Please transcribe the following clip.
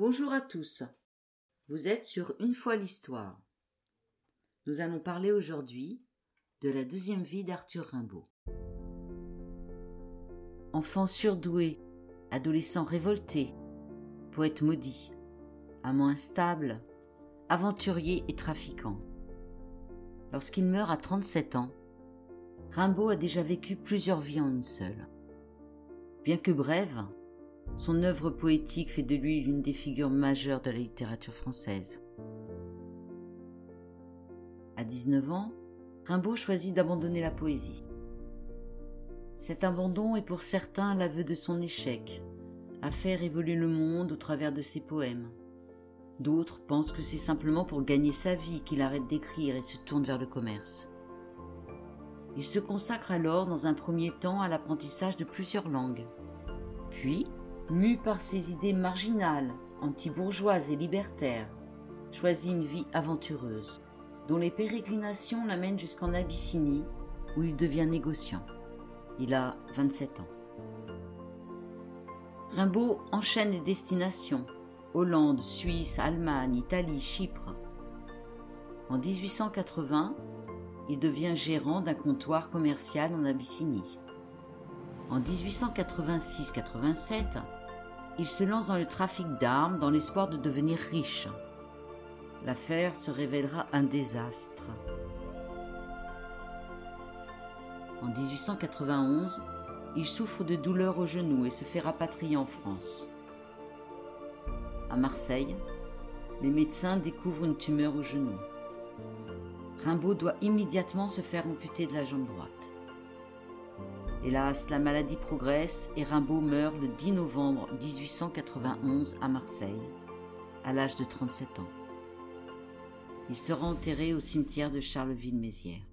Bonjour à tous. Vous êtes sur Une fois l'histoire. Nous allons parler aujourd'hui de la deuxième vie d'Arthur Rimbaud. Enfant surdoué, adolescent révolté, poète maudit, amant instable, aventurier et trafiquant. Lorsqu'il meurt à 37 ans, Rimbaud a déjà vécu plusieurs vies en une seule. Bien que brève, son œuvre poétique fait de lui l'une des figures majeures de la littérature française. À 19 ans, Rimbaud choisit d'abandonner la poésie. Cet abandon est pour certains l'aveu de son échec, à faire évoluer le monde au travers de ses poèmes. D'autres pensent que c'est simplement pour gagner sa vie qu'il arrête d'écrire et se tourne vers le commerce. Il se consacre alors dans un premier temps à l'apprentissage de plusieurs langues. Puis, mu par ses idées marginales, anti-bourgeoises et libertaires, choisit une vie aventureuse, dont les pérégrinations l'amènent jusqu'en Abyssinie, où il devient négociant. Il a 27 ans. Rimbaud enchaîne les destinations Hollande, Suisse, Allemagne, Italie, Chypre. En 1880, il devient gérant d'un comptoir commercial en Abyssinie. En 1886-87, il se lance dans le trafic d'armes dans l'espoir de devenir riche. L'affaire se révélera un désastre. En 1891, il souffre de douleurs au genou et se fait rapatrier en France. À Marseille, les médecins découvrent une tumeur au genou. Rimbaud doit immédiatement se faire amputer de la jambe droite. Hélas, la maladie progresse et Rimbaud meurt le 10 novembre 1891 à Marseille, à l'âge de 37 ans. Il sera enterré au cimetière de Charleville-Mézières.